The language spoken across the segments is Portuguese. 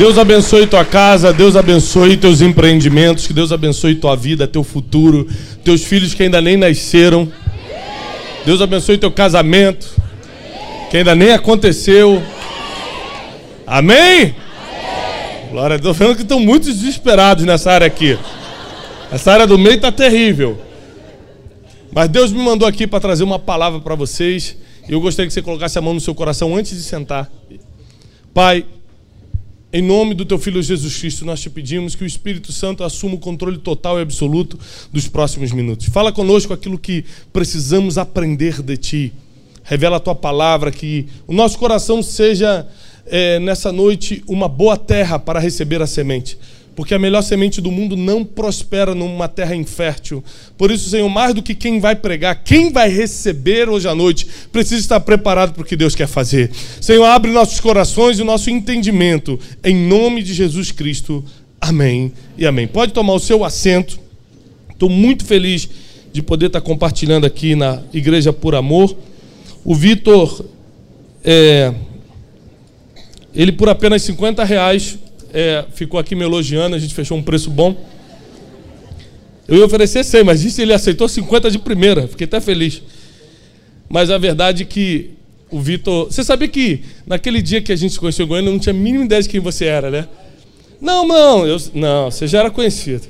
Deus abençoe tua casa, Deus abençoe teus empreendimentos, que Deus abençoe tua vida, teu futuro, teus filhos que ainda nem nasceram. Deus abençoe teu casamento, que ainda nem aconteceu. Amém? Glória a Deus. Vendo que estão muito desesperados nessa área aqui. Essa área do meio está terrível. Mas Deus me mandou aqui para trazer uma palavra para vocês. E eu gostaria que você colocasse a mão no seu coração antes de sentar. Pai, em nome do teu filho Jesus Cristo, nós te pedimos que o Espírito Santo assuma o controle total e absoluto dos próximos minutos. Fala conosco aquilo que precisamos aprender de ti. Revela a tua palavra, que o nosso coração seja é, nessa noite uma boa terra para receber a semente porque a melhor semente do mundo não prospera numa terra infértil. Por isso, Senhor, mais do que quem vai pregar, quem vai receber hoje à noite, precisa estar preparado para o que Deus quer fazer. Senhor, abre nossos corações e o nosso entendimento, em nome de Jesus Cristo. Amém e amém. Pode tomar o seu assento. Estou muito feliz de poder estar compartilhando aqui na Igreja por Amor. O Vitor, é, ele por apenas 50 reais é, ficou aqui me elogiando, a gente fechou um preço bom. Eu ia oferecer 100, mas disse ele aceitou 50 de primeira, fiquei até feliz. Mas a verdade é que o Vitor. Você sabia que naquele dia que a gente se conheceu em Goiânia, eu não tinha a mínima ideia de quem você era, né? Não, não, eu, não, você já era conhecido.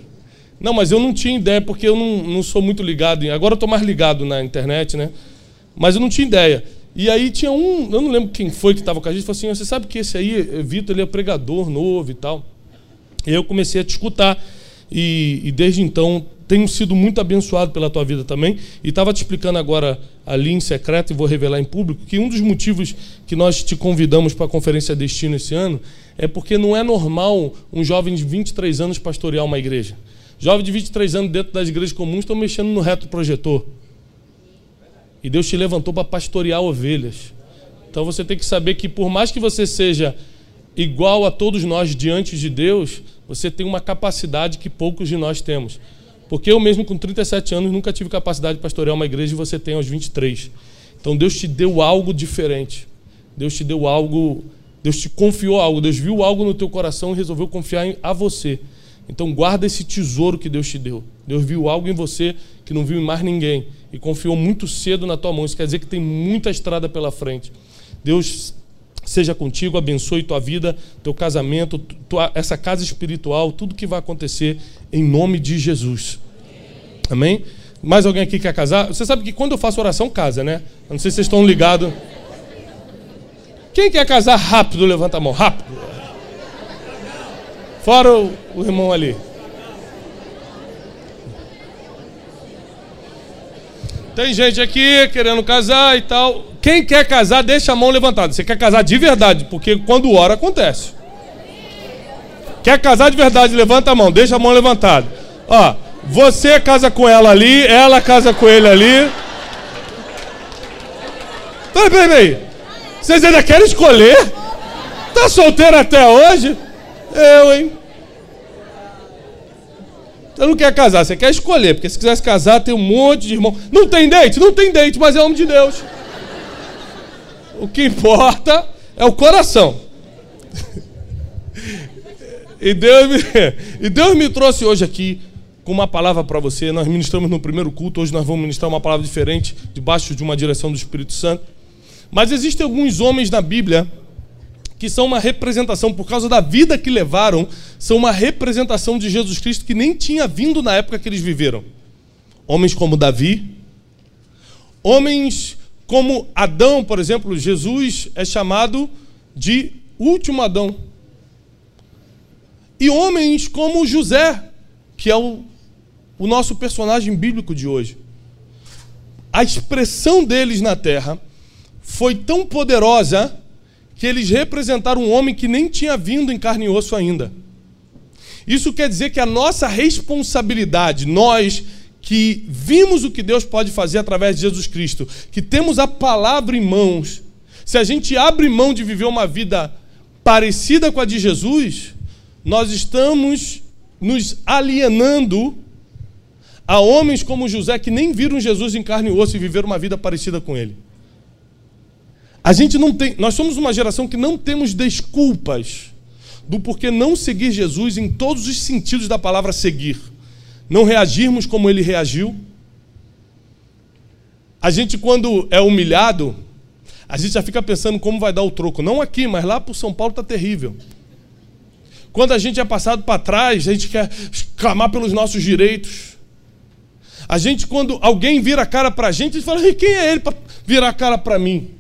Não, mas eu não tinha ideia, porque eu não, não sou muito ligado. Em, agora eu estou mais ligado na internet, né? Mas eu não tinha ideia. E aí tinha um, eu não lembro quem foi que estava com a gente, falou assim: você sabe que esse aí, Vitor, ele é pregador novo e tal. E eu comecei a te escutar. E, e desde então tenho sido muito abençoado pela tua vida também. E estava te explicando agora ali em secreto, e vou revelar em público, que um dos motivos que nós te convidamos para a Conferência Destino esse ano é porque não é normal um jovem de 23 anos pastorear uma igreja. Jovem de 23 anos dentro das igrejas comuns estão mexendo no reto projetor. E Deus te levantou para pastorear ovelhas. Então você tem que saber que, por mais que você seja igual a todos nós diante de Deus, você tem uma capacidade que poucos de nós temos. Porque eu mesmo com 37 anos nunca tive capacidade de pastorear uma igreja e você tem aos 23. Então Deus te deu algo diferente. Deus te deu algo, Deus te confiou algo, Deus viu algo no teu coração e resolveu confiar em, a você. Então guarda esse tesouro que Deus te deu. Deus viu algo em você que não viu em mais ninguém e confiou muito cedo na tua mão. Isso quer dizer que tem muita estrada pela frente. Deus seja contigo, abençoe tua vida, teu casamento, tua, essa casa espiritual, tudo que vai acontecer em nome de Jesus. Amém? Mais alguém aqui quer casar? Você sabe que quando eu faço oração, casa, né? Eu não sei se vocês estão ligados. Quem quer casar rápido, levanta a mão, rápido. Fora o, o irmão ali. Tem gente aqui querendo casar e tal. Quem quer casar, deixa a mão levantada. Você quer casar de verdade, porque quando ora acontece. Quer casar de verdade, levanta a mão, deixa a mão levantada. Ó, você casa com ela ali, ela casa com ele ali. Peraí, peraí, peraí. Vocês ainda querem escolher? Tá solteiro até hoje? Eu, hein? Você não quer casar, você quer escolher, porque se quisesse casar, tem um monte de irmão. Não tem dente? Não tem dente, mas é homem de Deus. O que importa é o coração. E Deus me, e Deus me trouxe hoje aqui com uma palavra para você. Nós ministramos no primeiro culto, hoje nós vamos ministrar uma palavra diferente, debaixo de uma direção do Espírito Santo. Mas existem alguns homens na Bíblia que são uma representação, por causa da vida que levaram, são uma representação de Jesus Cristo que nem tinha vindo na época que eles viveram. Homens como Davi, homens como Adão, por exemplo, Jesus é chamado de último Adão. E homens como José, que é o o nosso personagem bíblico de hoje. A expressão deles na terra foi tão poderosa que eles representaram um homem que nem tinha vindo em carne e osso ainda. Isso quer dizer que a nossa responsabilidade, nós que vimos o que Deus pode fazer através de Jesus Cristo, que temos a palavra em mãos, se a gente abre mão de viver uma vida parecida com a de Jesus, nós estamos nos alienando a homens como José que nem viram Jesus em carne e osso e viveram uma vida parecida com ele. A gente não tem, nós somos uma geração que não temos desculpas do porquê não seguir Jesus em todos os sentidos da palavra seguir. Não reagirmos como ele reagiu. A gente quando é humilhado, a gente já fica pensando como vai dar o troco. Não aqui, mas lá para São Paulo está terrível. Quando a gente é passado para trás, a gente quer clamar pelos nossos direitos. A gente, quando alguém vira a cara para a gente, a gente fala: quem é ele para virar a cara para mim?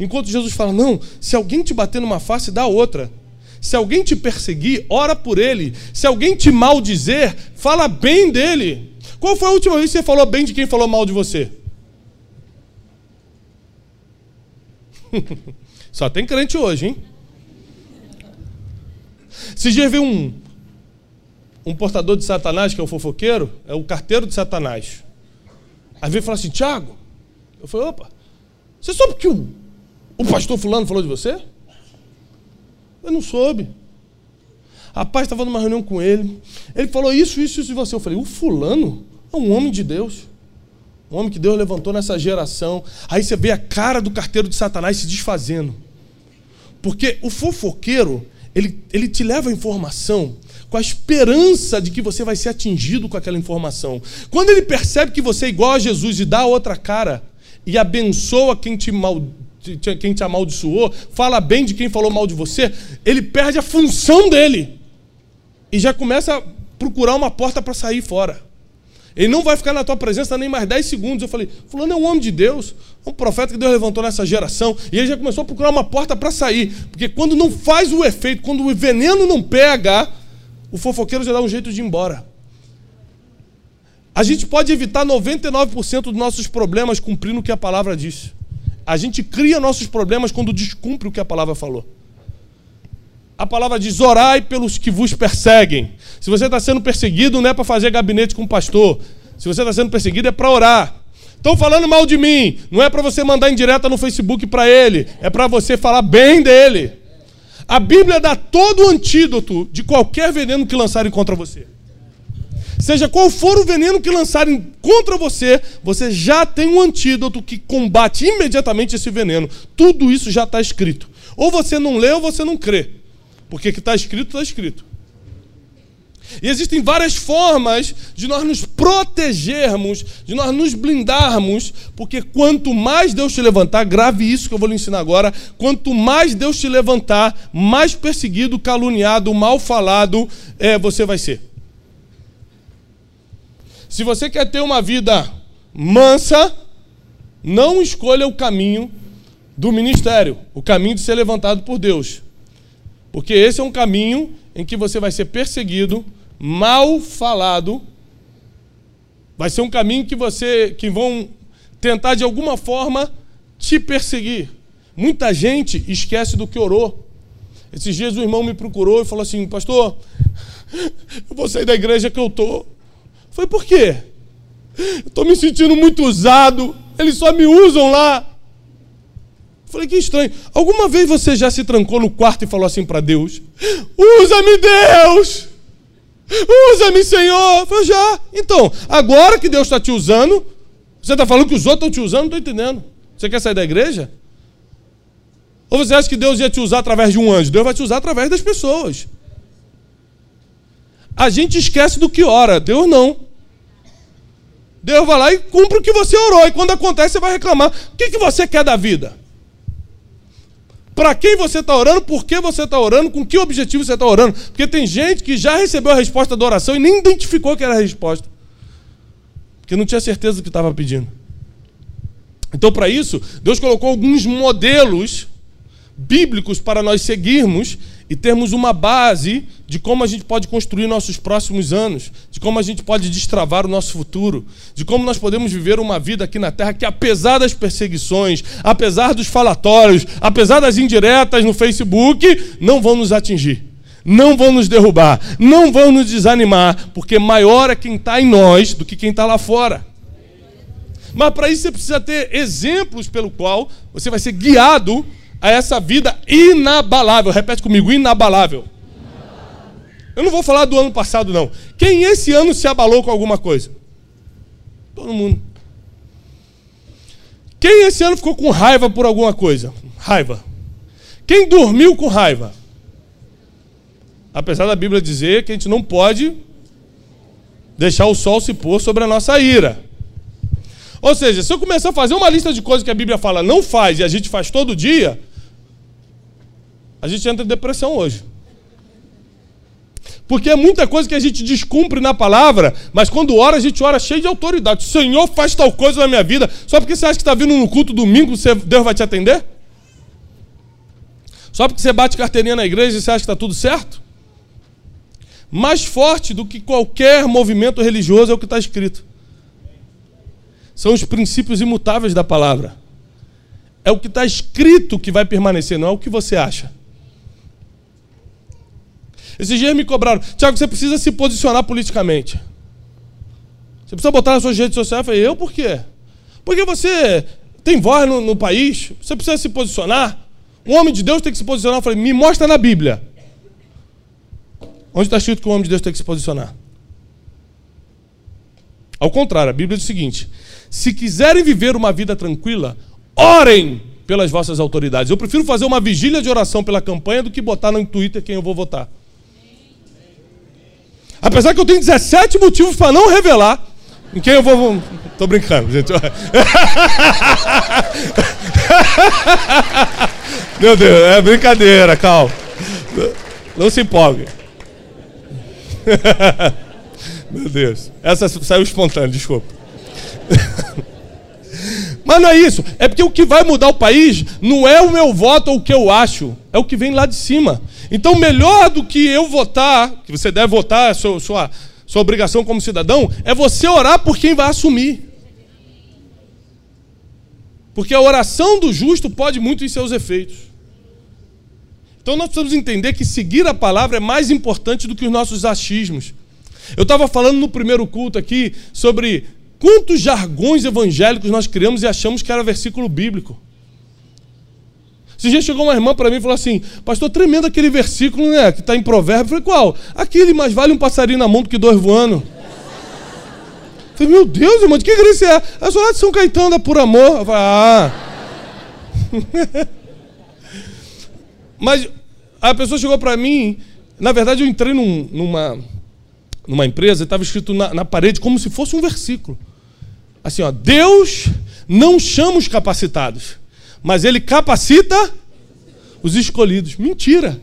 Enquanto Jesus fala: não, se alguém te bater numa face, dá outra. Se alguém te perseguir, ora por ele. Se alguém te maldizer, fala bem dele. Qual foi a última vez que você falou bem de quem falou mal de você? Só tem crente hoje, hein? Se já viu um, um portador de Satanás, que é o fofoqueiro, é o carteiro de Satanás. Aí vem e fala assim: Tiago, eu falei: opa, você soube que o, o pastor Fulano falou de você? Eu não soube. Rapaz, estava numa reunião com ele. Ele falou isso, isso, isso de você. Eu falei, o fulano é um homem de Deus. Um homem que Deus levantou nessa geração. Aí você vê a cara do carteiro de Satanás se desfazendo. Porque o fofoqueiro, ele, ele te leva a informação com a esperança de que você vai ser atingido com aquela informação. Quando ele percebe que você é igual a Jesus e dá outra cara e abençoa quem te mal, quem te amaldiçoou, fala bem de quem falou mal de você, ele perde a função dele e já começa a procurar uma porta para sair fora. Ele não vai ficar na tua presença nem mais 10 segundos. Eu falei, fulano é um homem de Deus, um profeta que Deus levantou nessa geração. E ele já começou a procurar uma porta para sair. Porque quando não faz o efeito, quando o veneno não pega, o fofoqueiro já dá um jeito de ir embora. A gente pode evitar 99% dos nossos problemas cumprindo o que a palavra diz. A gente cria nossos problemas quando descumpre o que a palavra falou. A palavra diz: orai pelos que vos perseguem. Se você está sendo perseguido, não é para fazer gabinete com o pastor. Se você está sendo perseguido, é para orar. Estão falando mal de mim. Não é para você mandar em direta no Facebook para ele. É para você falar bem dele. A Bíblia dá todo o antídoto de qualquer veneno que lançarem contra você. Seja qual for o veneno que lançarem contra você, você já tem um antídoto que combate imediatamente esse veneno. Tudo isso já está escrito. Ou você não lê ou você não crê. Porque o que está escrito, está escrito. E existem várias formas de nós nos protegermos, de nós nos blindarmos, porque quanto mais Deus te levantar, grave isso que eu vou lhe ensinar agora, quanto mais Deus te levantar, mais perseguido, caluniado, mal falado é, você vai ser. Se você quer ter uma vida mansa, não escolha o caminho do ministério, o caminho de ser levantado por Deus. Porque esse é um caminho em que você vai ser perseguido, mal falado. Vai ser um caminho que você que vão tentar de alguma forma te perseguir. Muita gente esquece do que orou. Esses dias o irmão me procurou e falou assim: "Pastor, eu vou sair da igreja que eu tô". Foi por quê? Estou me sentindo muito usado. Eles só me usam lá. Falei, que estranho. Alguma vez você já se trancou no quarto e falou assim para Deus: Usa-me, Deus! Usa-me, Senhor! falei, já. Então, agora que Deus está te usando, você está falando que os outros estão te usando? Não estou entendendo. Você quer sair da igreja? Ou você acha que Deus ia te usar através de um anjo? Deus vai te usar através das pessoas. A gente esquece do que ora, Deus não. Deus vai lá e cumpre o que você orou. E quando acontece, você vai reclamar. O que, que você quer da vida? para quem você está orando, por que você está orando, com que objetivo você está orando. Porque tem gente que já recebeu a resposta da oração e nem identificou que era a resposta. Porque não tinha certeza do que estava pedindo. Então, para isso, Deus colocou alguns modelos bíblicos para nós seguirmos e termos uma base de como a gente pode construir nossos próximos anos, de como a gente pode destravar o nosso futuro, de como nós podemos viver uma vida aqui na terra que, apesar das perseguições, apesar dos falatórios, apesar das indiretas no Facebook, não vão nos atingir, não vão nos derrubar, não vão nos desanimar, porque maior é quem está em nós do que quem está lá fora. Mas para isso você precisa ter exemplos pelo qual você vai ser guiado a essa vida inabalável. Repete comigo, inabalável. Eu não vou falar do ano passado, não. Quem esse ano se abalou com alguma coisa? Todo mundo. Quem esse ano ficou com raiva por alguma coisa? Raiva. Quem dormiu com raiva? Apesar da Bíblia dizer que a gente não pode deixar o sol se pôr sobre a nossa ira. Ou seja, se eu começar a fazer uma lista de coisas que a Bíblia fala não faz e a gente faz todo dia, a gente entra em depressão hoje. Porque é muita coisa que a gente descumpre na palavra, mas quando ora, a gente ora cheio de autoridade. Senhor, faz tal coisa na minha vida. Só porque você acha que está vindo no culto domingo, Deus vai te atender? Só porque você bate carteirinha na igreja e você acha que está tudo certo? Mais forte do que qualquer movimento religioso é o que está escrito. São os princípios imutáveis da palavra. É o que está escrito que vai permanecer, não é o que você acha. Esses dias me cobraram, Tiago, você precisa se posicionar politicamente. Você precisa botar nas suas redes sociais. Eu falei, eu por quê? Porque você tem voz no, no país, você precisa se posicionar. Um homem de Deus tem que se posicionar. Eu falei, me mostra na Bíblia. Onde está escrito que o homem de Deus tem que se posicionar? Ao contrário, a Bíblia diz o seguinte: se quiserem viver uma vida tranquila, orem pelas vossas autoridades. Eu prefiro fazer uma vigília de oração pela campanha do que botar no Twitter quem eu vou votar. Apesar que eu tenho 17 motivos para não revelar em quem eu vou. Tô brincando, gente. Meu Deus, é brincadeira, calma. Não se empolgue. Meu Deus. Essa saiu espontânea, desculpa. Mas não é isso. É porque o que vai mudar o país não é o meu voto ou o que eu acho. É o que vem lá de cima. Então, melhor do que eu votar, que você deve votar, sua, sua, sua obrigação como cidadão, é você orar por quem vai assumir. Porque a oração do justo pode muito em seus efeitos. Então nós precisamos entender que seguir a palavra é mais importante do que os nossos achismos. Eu estava falando no primeiro culto aqui sobre quantos jargões evangélicos nós criamos e achamos que era versículo bíblico. Esse dia chegou uma irmã para mim e falou assim: Pastor, tremendo aquele versículo, né? Que está em Provérbio. Eu falei: Qual? Aquele, mais vale um passarinho na mão do que dois voando. Eu falei: Meu Deus, irmão, de que igreja é? A sou de São Caetano, é por amor. Eu falei: Ah. Mas a pessoa chegou para mim. Na verdade, eu entrei num, numa, numa empresa e estava escrito na, na parede como se fosse um versículo. Assim, ó, Deus não chama os capacitados mas ele capacita os escolhidos. Mentira.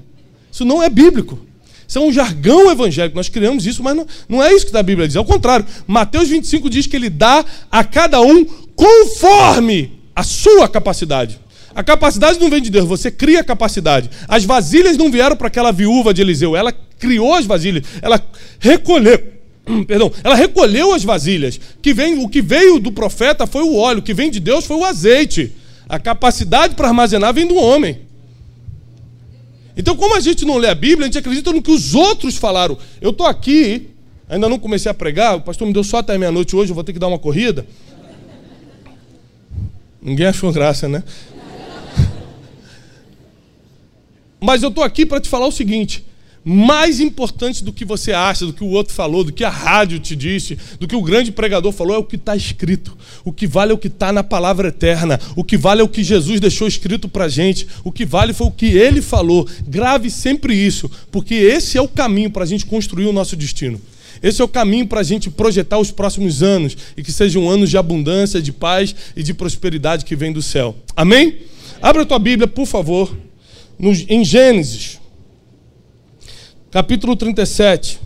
Isso não é bíblico. Isso é um jargão evangélico. Nós criamos isso, mas não, não é isso que a Bíblia diz. Ao contrário, Mateus 25 diz que ele dá a cada um conforme a sua capacidade. A capacidade não vem de Deus, você cria a capacidade. As vasilhas não vieram para aquela viúva de Eliseu, ela criou as vasilhas, ela recolheu, perdão, ela recolheu as vasilhas. Que vem, o que veio do profeta foi o óleo, o que vem de Deus foi o azeite. A capacidade para armazenar vem do homem. Então, como a gente não lê a Bíblia, a gente acredita no que os outros falaram. Eu estou aqui, ainda não comecei a pregar, o pastor me deu só até meia-noite hoje, eu vou ter que dar uma corrida. Ninguém achou graça, né? Mas eu estou aqui para te falar o seguinte: mais importante do que você acha, do que o outro falou, do que a rádio te disse, do que o grande pregador falou, é o que está escrito. O que vale é o que está na palavra eterna. O que vale é o que Jesus deixou escrito para a gente. O que vale foi o que ele falou. Grave sempre isso, porque esse é o caminho para a gente construir o nosso destino. Esse é o caminho para a gente projetar os próximos anos e que sejam anos de abundância, de paz e de prosperidade que vem do céu. Amém? Abra a tua Bíblia, por favor, em Gênesis capítulo 37.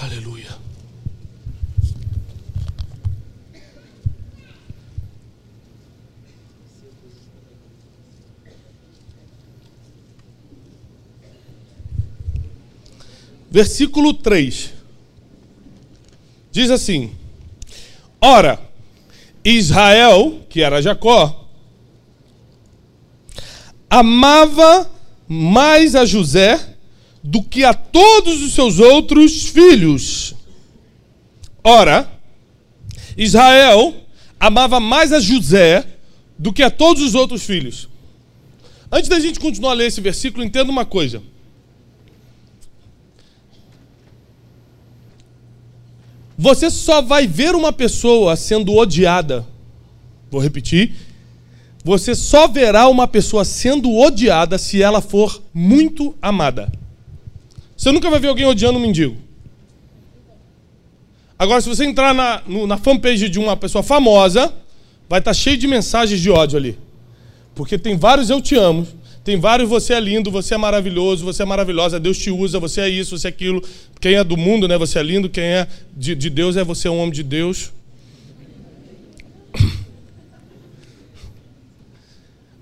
Aleluia. Versículo 3. Diz assim: Ora, Israel, que era Jacó, amava mais a José do que a todos os seus outros filhos. Ora, Israel amava mais a José do que a todos os outros filhos. Antes da gente continuar a ler esse versículo, entenda uma coisa. Você só vai ver uma pessoa sendo odiada. Vou repetir. Você só verá uma pessoa sendo odiada se ela for muito amada. Você nunca vai ver alguém odiando um mendigo. Agora, se você entrar na, no, na fanpage de uma pessoa famosa, vai estar cheio de mensagens de ódio ali. Porque tem vários eu te amo, tem vários você é lindo, você é maravilhoso, você é maravilhosa, Deus te usa, você é isso, você é aquilo. Quem é do mundo, né? Você é lindo, quem é de, de Deus é você é um homem de Deus.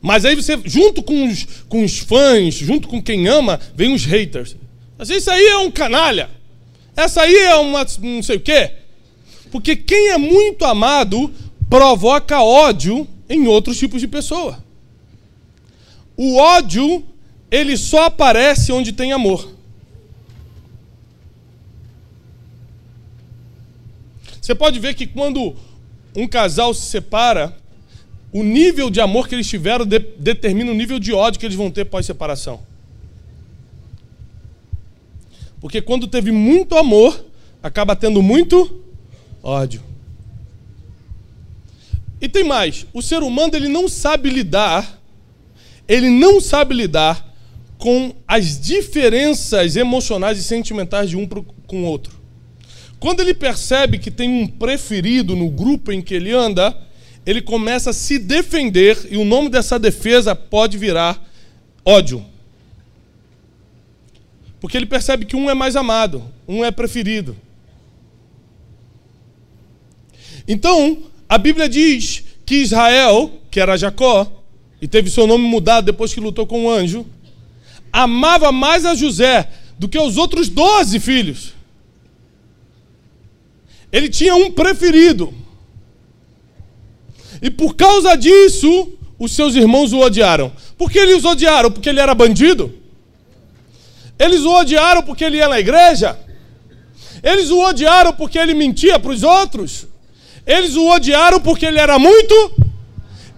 Mas aí você, junto com os, com os fãs, junto com quem ama, vem os haters. Mas isso aí é um canalha. Essa aí é uma não sei o quê. Porque quem é muito amado provoca ódio em outros tipos de pessoa. O ódio, ele só aparece onde tem amor. Você pode ver que quando um casal se separa, o nível de amor que eles tiveram de, determina o nível de ódio que eles vão ter pós-separação. Porque quando teve muito amor, acaba tendo muito ódio. E tem mais, o ser humano ele não sabe lidar ele não sabe lidar com as diferenças emocionais e sentimentais de um com o outro. Quando ele percebe que tem um preferido no grupo em que ele anda, ele começa a se defender e o nome dessa defesa pode virar ódio. Porque ele percebe que um é mais amado, um é preferido. Então, a Bíblia diz que Israel, que era Jacó, e teve seu nome mudado depois que lutou com o um anjo, amava mais a José do que os outros doze filhos. Ele tinha um preferido. E por causa disso, os seus irmãos o odiaram. Por que eles o odiaram? Porque ele era bandido? Eles o odiaram porque ele ia na igreja? Eles o odiaram porque ele mentia para os outros? Eles o odiaram porque ele era muito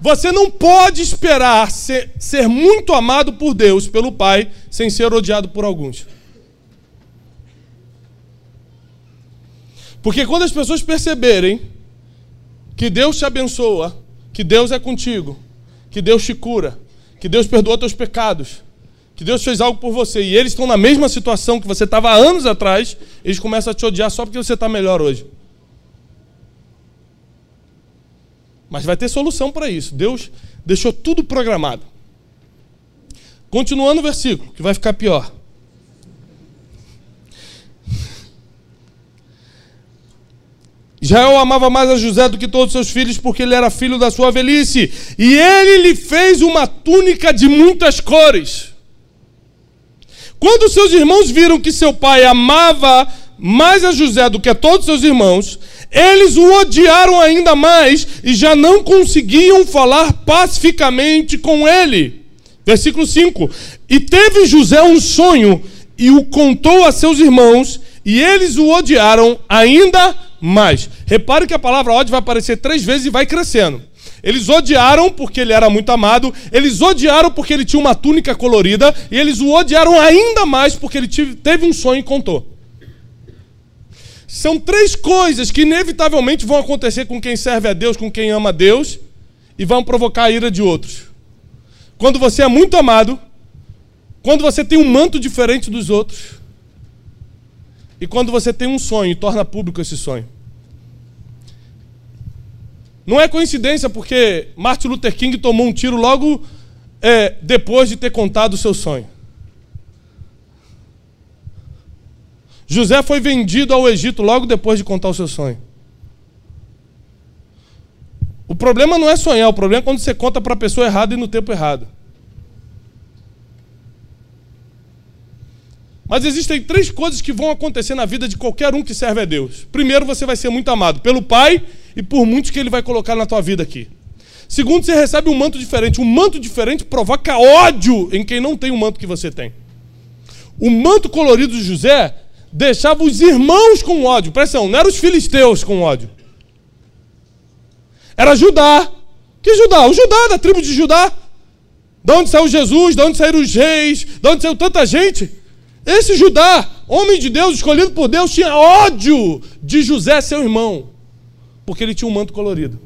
você não pode esperar ser, ser muito amado por Deus, pelo Pai, sem ser odiado por alguns. Porque quando as pessoas perceberem que Deus te abençoa, que Deus é contigo, que Deus te cura, que Deus perdoa teus pecados, que Deus fez algo por você e eles estão na mesma situação que você estava anos atrás, eles começam a te odiar só porque você está melhor hoje. Mas vai ter solução para isso. Deus deixou tudo programado. Continuando o versículo, que vai ficar pior. Israel amava mais a José do que todos os seus filhos, porque ele era filho da sua velhice. E ele lhe fez uma túnica de muitas cores. Quando seus irmãos viram que seu pai amava mais a José do que a todos seus irmãos, eles o odiaram ainda mais e já não conseguiam falar pacificamente com ele. Versículo 5: E teve José um sonho e o contou a seus irmãos, e eles o odiaram ainda mais. Repare que a palavra ódio vai aparecer três vezes e vai crescendo. Eles odiaram porque ele era muito amado, eles odiaram porque ele tinha uma túnica colorida, e eles o odiaram ainda mais porque ele teve um sonho e contou. São três coisas que inevitavelmente vão acontecer com quem serve a Deus, com quem ama a Deus, e vão provocar a ira de outros. Quando você é muito amado, quando você tem um manto diferente dos outros, e quando você tem um sonho e torna público esse sonho. Não é coincidência porque Martin Luther King tomou um tiro logo é, depois de ter contado o seu sonho. José foi vendido ao Egito logo depois de contar o seu sonho. O problema não é sonhar, o problema é quando você conta para a pessoa errada e no tempo errado. Mas existem três coisas que vão acontecer na vida de qualquer um que serve a Deus. Primeiro, você vai ser muito amado pelo Pai e por muitos que Ele vai colocar na tua vida aqui. Segundo, você recebe um manto diferente. Um manto diferente provoca ódio em quem não tem o manto que você tem. O manto colorido de José deixava os irmãos com ódio. Atenção, não eram os filisteus com ódio. Era Judá. Que Judá? O Judá, da tribo de Judá. De onde saiu Jesus, de onde saíram os reis, de onde saiu tanta gente. Esse Judá, homem de Deus, escolhido por Deus, tinha ódio de José, seu irmão, porque ele tinha um manto colorido.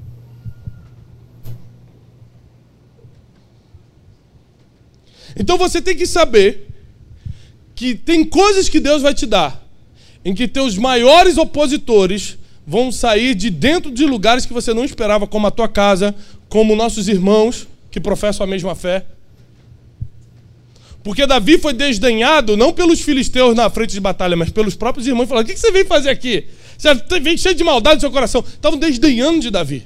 Então você tem que saber que tem coisas que Deus vai te dar, em que teus maiores opositores vão sair de dentro de lugares que você não esperava, como a tua casa, como nossos irmãos que professam a mesma fé. Porque Davi foi desdenhado não pelos filisteus na frente de batalha, mas pelos próprios irmãos. Falaram: O que você veio fazer aqui? Você vem cheio de maldade no seu coração. Estavam desdenhando de Davi.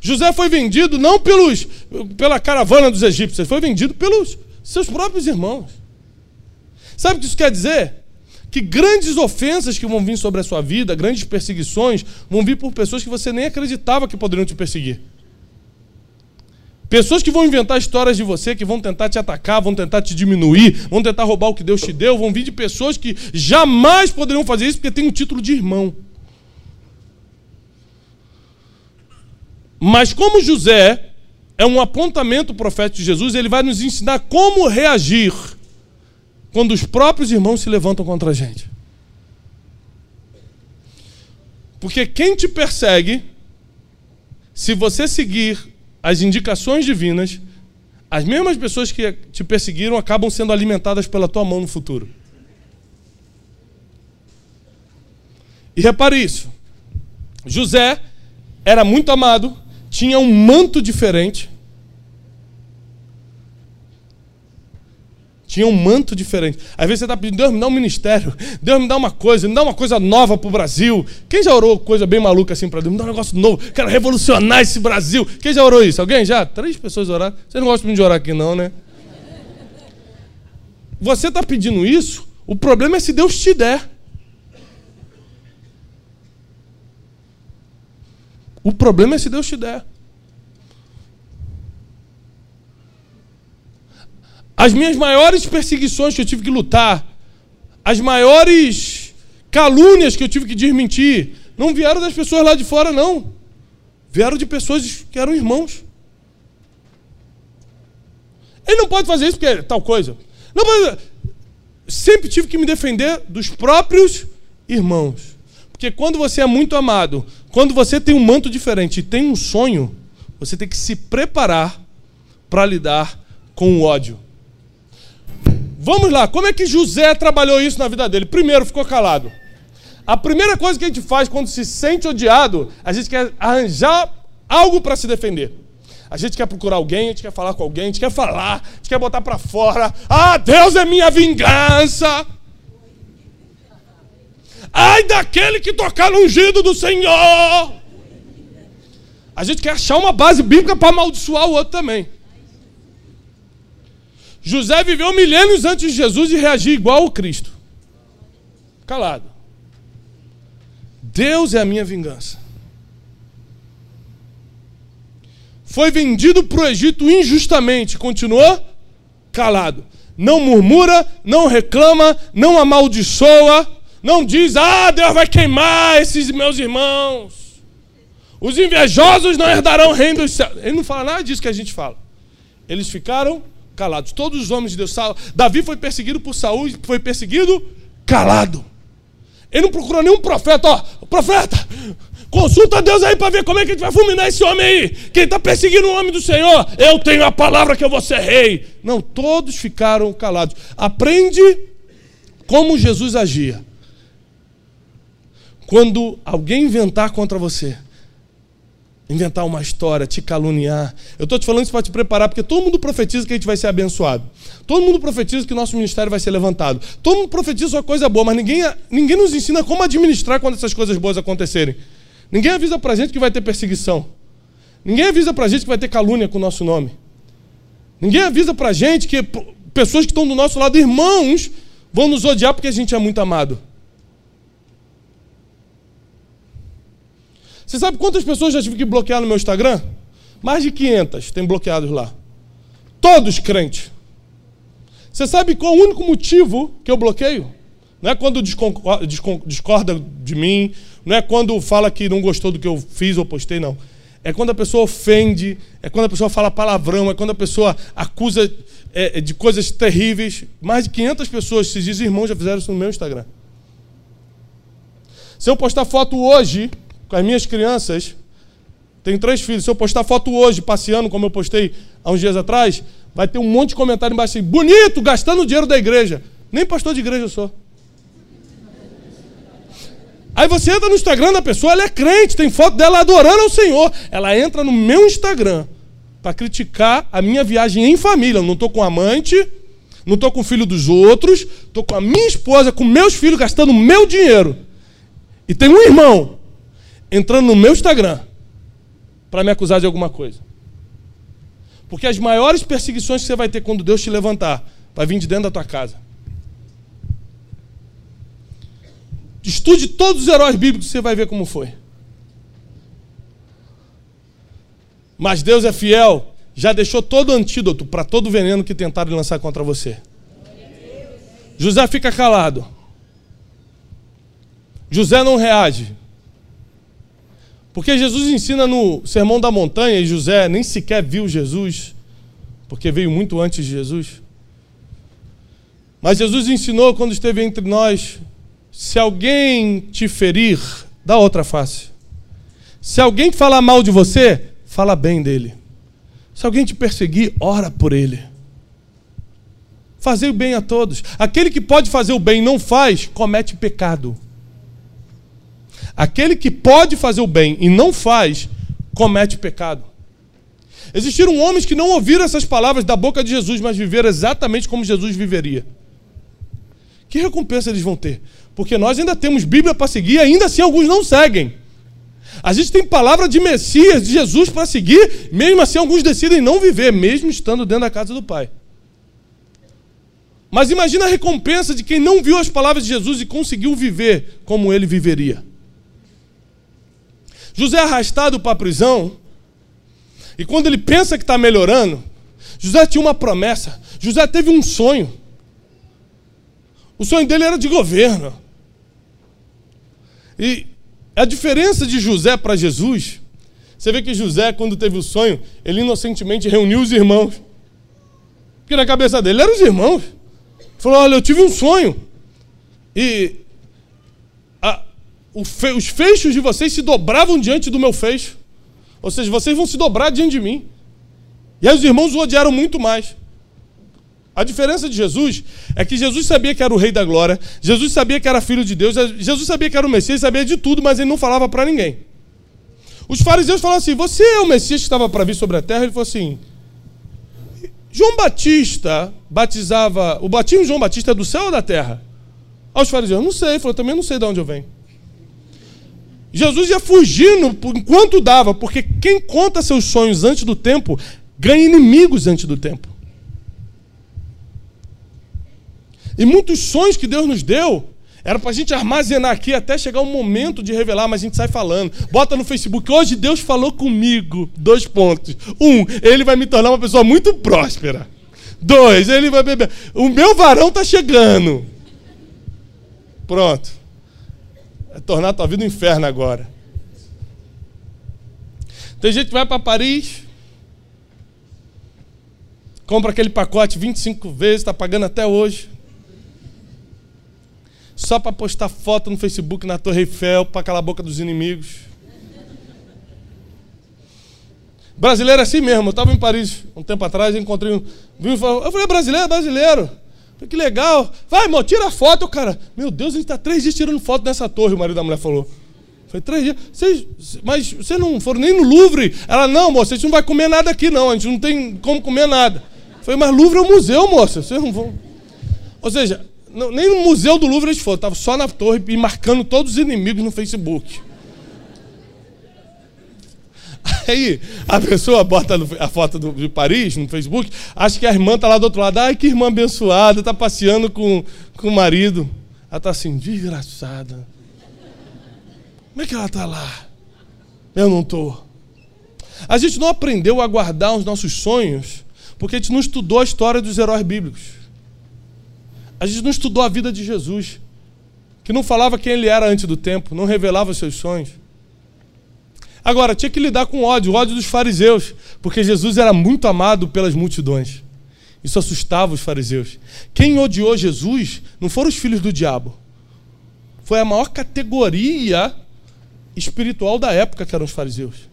José foi vendido não pelos, pela caravana dos egípcios, foi vendido pelos seus próprios irmãos. Sabe o que isso quer dizer? Que grandes ofensas que vão vir sobre a sua vida, grandes perseguições, vão vir por pessoas que você nem acreditava que poderiam te perseguir. Pessoas que vão inventar histórias de você, que vão tentar te atacar, vão tentar te diminuir, vão tentar roubar o que Deus te deu, vão vir de pessoas que jamais poderiam fazer isso porque tem um título de irmão. Mas como José é um apontamento profético de Jesus, ele vai nos ensinar como reagir quando os próprios irmãos se levantam contra a gente. Porque quem te persegue, se você seguir as indicações divinas, as mesmas pessoas que te perseguiram acabam sendo alimentadas pela tua mão no futuro. E repare isso. José era muito amado, tinha um manto diferente, Tinha um manto diferente. Às vezes você está pedindo, Deus me dá um ministério, Deus me dá uma coisa, me dá uma coisa nova para o Brasil. Quem já orou coisa bem maluca assim para Deus? Me dá um negócio novo, quero revolucionar esse Brasil. Quem já orou isso? Alguém já? Três pessoas oraram. Vocês não gostam muito de orar aqui, não, né? Você está pedindo isso, o problema é se Deus te der. O problema é se Deus te der. As minhas maiores perseguições que eu tive que lutar, as maiores calúnias que eu tive que desmentir, não vieram das pessoas lá de fora, não. Vieram de pessoas que eram irmãos. Ele não pode fazer isso porque é tal coisa. Não pode... Sempre tive que me defender dos próprios irmãos. Porque quando você é muito amado, quando você tem um manto diferente e tem um sonho, você tem que se preparar para lidar com o ódio. Vamos lá, como é que José trabalhou isso na vida dele? Primeiro, ficou calado. A primeira coisa que a gente faz quando se sente odiado, a gente quer arranjar algo para se defender. A gente quer procurar alguém, a gente quer falar com alguém, a gente quer falar, a gente quer botar para fora. Ah, Deus é minha vingança. Ai daquele que tocar no ungido do Senhor. A gente quer achar uma base bíblica para amaldiçoar o outro também. José viveu milênios antes de Jesus e reagiu igual ao Cristo. Calado. Deus é a minha vingança. Foi vendido para o Egito injustamente, continuou calado. Não murmura, não reclama, não amaldiçoa, não diz, ah, Deus vai queimar esses meus irmãos. Os invejosos não herdarão o reino dos céus. Ele não fala nada disso que a gente fala. Eles ficaram calados. Todos os homens de Deus. Davi foi perseguido por Saul, foi perseguido calado. Ele não procurou nenhum profeta, ó, profeta, consulta Deus aí para ver como é que a gente vai fulminar esse homem aí. Quem está perseguindo o homem do Senhor, eu tenho a palavra que eu vou ser rei. Não, todos ficaram calados. Aprende como Jesus agia. Quando alguém inventar contra você, inventar uma história, te caluniar. Eu estou te falando isso para te preparar, porque todo mundo profetiza que a gente vai ser abençoado. Todo mundo profetiza que o nosso ministério vai ser levantado. Todo mundo profetiza uma coisa boa, mas ninguém, ninguém nos ensina como administrar quando essas coisas boas acontecerem. Ninguém avisa para a gente que vai ter perseguição. Ninguém avisa para a gente que vai ter calúnia com o nosso nome. Ninguém avisa para a gente que pessoas que estão do nosso lado, irmãos, vão nos odiar porque a gente é muito amado. Você sabe quantas pessoas já tive que bloquear no meu Instagram? Mais de 500 tem bloqueados lá. Todos crentes. Você sabe qual o único motivo que eu bloqueio? Não é quando discorda de mim, não é quando fala que não gostou do que eu fiz ou postei, não. É quando a pessoa ofende, é quando a pessoa fala palavrão, é quando a pessoa acusa é, de coisas terríveis. Mais de 500 pessoas, se dizem irmãos, já fizeram isso no meu Instagram. Se eu postar foto hoje com as minhas crianças, tenho três filhos, se eu postar foto hoje, passeando, como eu postei há uns dias atrás, vai ter um monte de comentário embaixo assim, bonito, gastando dinheiro da igreja. Nem pastor de igreja eu sou. Aí você entra no Instagram da pessoa, ela é crente, tem foto dela adorando ao Senhor. Ela entra no meu Instagram para criticar a minha viagem em família. Eu não estou com amante, não estou com filho dos outros, estou com a minha esposa, com meus filhos, gastando meu dinheiro. E tem um irmão entrando no meu Instagram para me acusar de alguma coisa. Porque as maiores perseguições que você vai ter quando Deus te levantar, vai vir de dentro da tua casa. Estude todos os heróis bíblicos e você vai ver como foi. Mas Deus é fiel, já deixou todo antídoto para todo o veneno que tentaram lançar contra você. José fica calado. José não reage. Porque Jesus ensina no Sermão da Montanha, e José nem sequer viu Jesus, porque veio muito antes de Jesus. Mas Jesus ensinou quando esteve entre nós se alguém te ferir, dá outra face. Se alguém falar mal de você, fala bem dele. Se alguém te perseguir, ora por ele. Fazer o bem a todos. Aquele que pode fazer o bem e não faz, comete pecado. Aquele que pode fazer o bem e não faz, comete pecado. Existiram homens que não ouviram essas palavras da boca de Jesus, mas viveram exatamente como Jesus viveria. Que recompensa eles vão ter? Porque nós ainda temos Bíblia para seguir, ainda assim alguns não seguem. A gente tem palavra de Messias, de Jesus para seguir, mesmo assim alguns decidem não viver, mesmo estando dentro da casa do Pai. Mas imagina a recompensa de quem não viu as palavras de Jesus e conseguiu viver como ele viveria. José é arrastado para a prisão, e quando ele pensa que está melhorando, José tinha uma promessa, José teve um sonho. O sonho dele era de governo. E a diferença de José para Jesus, você vê que José, quando teve o sonho, ele inocentemente reuniu os irmãos. Porque na cabeça dele eram os irmãos. Falou: Olha, eu tive um sonho. E os fechos de vocês se dobravam diante do meu fecho. Ou seja, vocês vão se dobrar diante de mim. E aí os irmãos o odiaram muito mais. A diferença de Jesus é que Jesus sabia que era o Rei da Glória, Jesus sabia que era filho de Deus, Jesus sabia que era o Messias, sabia de tudo, mas ele não falava para ninguém. Os fariseus falaram assim: Você é o Messias que estava para vir sobre a terra? Ele falou assim: João Batista batizava. O batismo de João Batista é do céu ou da terra? Aos fariseus, não sei. Ele falou: Também não sei de onde eu venho. Jesus ia fugindo enquanto dava, porque quem conta seus sonhos antes do tempo ganha inimigos antes do tempo. E muitos sonhos que Deus nos deu era para a gente armazenar aqui até chegar o momento de revelar, mas a gente sai falando. Bota no Facebook, hoje Deus falou comigo. Dois pontos. Um, ele vai me tornar uma pessoa muito próspera. Dois, ele vai beber. O meu varão está chegando. Pronto. Vai tornar a tua vida um inferno agora. Tem gente que vai para Paris, compra aquele pacote 25 vezes, está pagando até hoje só para postar foto no Facebook na Torre Eiffel, para calar a boca dos inimigos. Brasileiro é assim mesmo. Eu estava em Paris um tempo atrás, encontrei um. Eu falei, brasileiro, brasileiro. Que legal. Vai, irmão, tira foto, cara. Meu Deus, gente está três dias tirando foto nessa torre, o marido da mulher falou. Foi três dias. Mas vocês não foram nem no Louvre? Ela, não, moça, a gente não vai comer nada aqui, não. A gente não tem como comer nada. Falei, mas Louvre é um museu, moça. Vocês não vão. Ou seja, não, nem no Museu do Louvre eles foram, estavam só na torre e marcando todos os inimigos no Facebook. Aí a pessoa bota a foto do, de Paris no Facebook, acha que a irmã está lá do outro lado. Ai, que irmã abençoada, está passeando com, com o marido. Ela está assim, desgraçada. Como é que ela está lá? Eu não estou. A gente não aprendeu a guardar os nossos sonhos porque a gente não estudou a história dos heróis bíblicos. A gente não estudou a vida de Jesus, que não falava quem ele era antes do tempo, não revelava os seus sonhos. Agora, tinha que lidar com ódio, ódio dos fariseus, porque Jesus era muito amado pelas multidões. Isso assustava os fariseus. Quem odiou Jesus não foram os filhos do diabo. Foi a maior categoria espiritual da época que eram os fariseus.